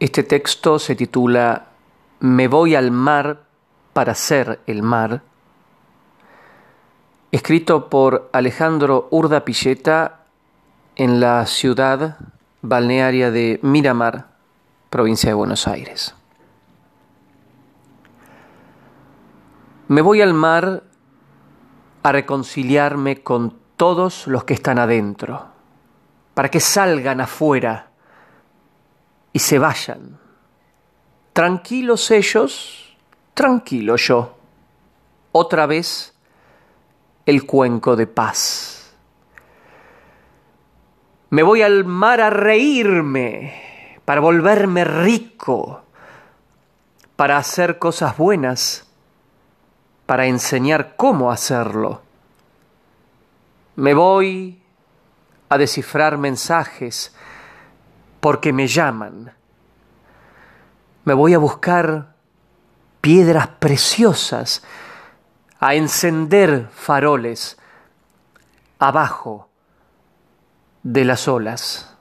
Este texto se titula Me voy al mar para ser el mar, escrito por Alejandro Urda Pilleta en la ciudad balnearia de Miramar, provincia de Buenos Aires. Me voy al mar a reconciliarme con todos los que están adentro, para que salgan afuera y se vayan. Tranquilos ellos, tranquilo yo. Otra vez el cuenco de paz. Me voy al mar a reírme, para volverme rico, para hacer cosas buenas, para enseñar cómo hacerlo. Me voy a descifrar mensajes, porque me llaman. Me voy a buscar piedras preciosas, a encender faroles abajo de las olas.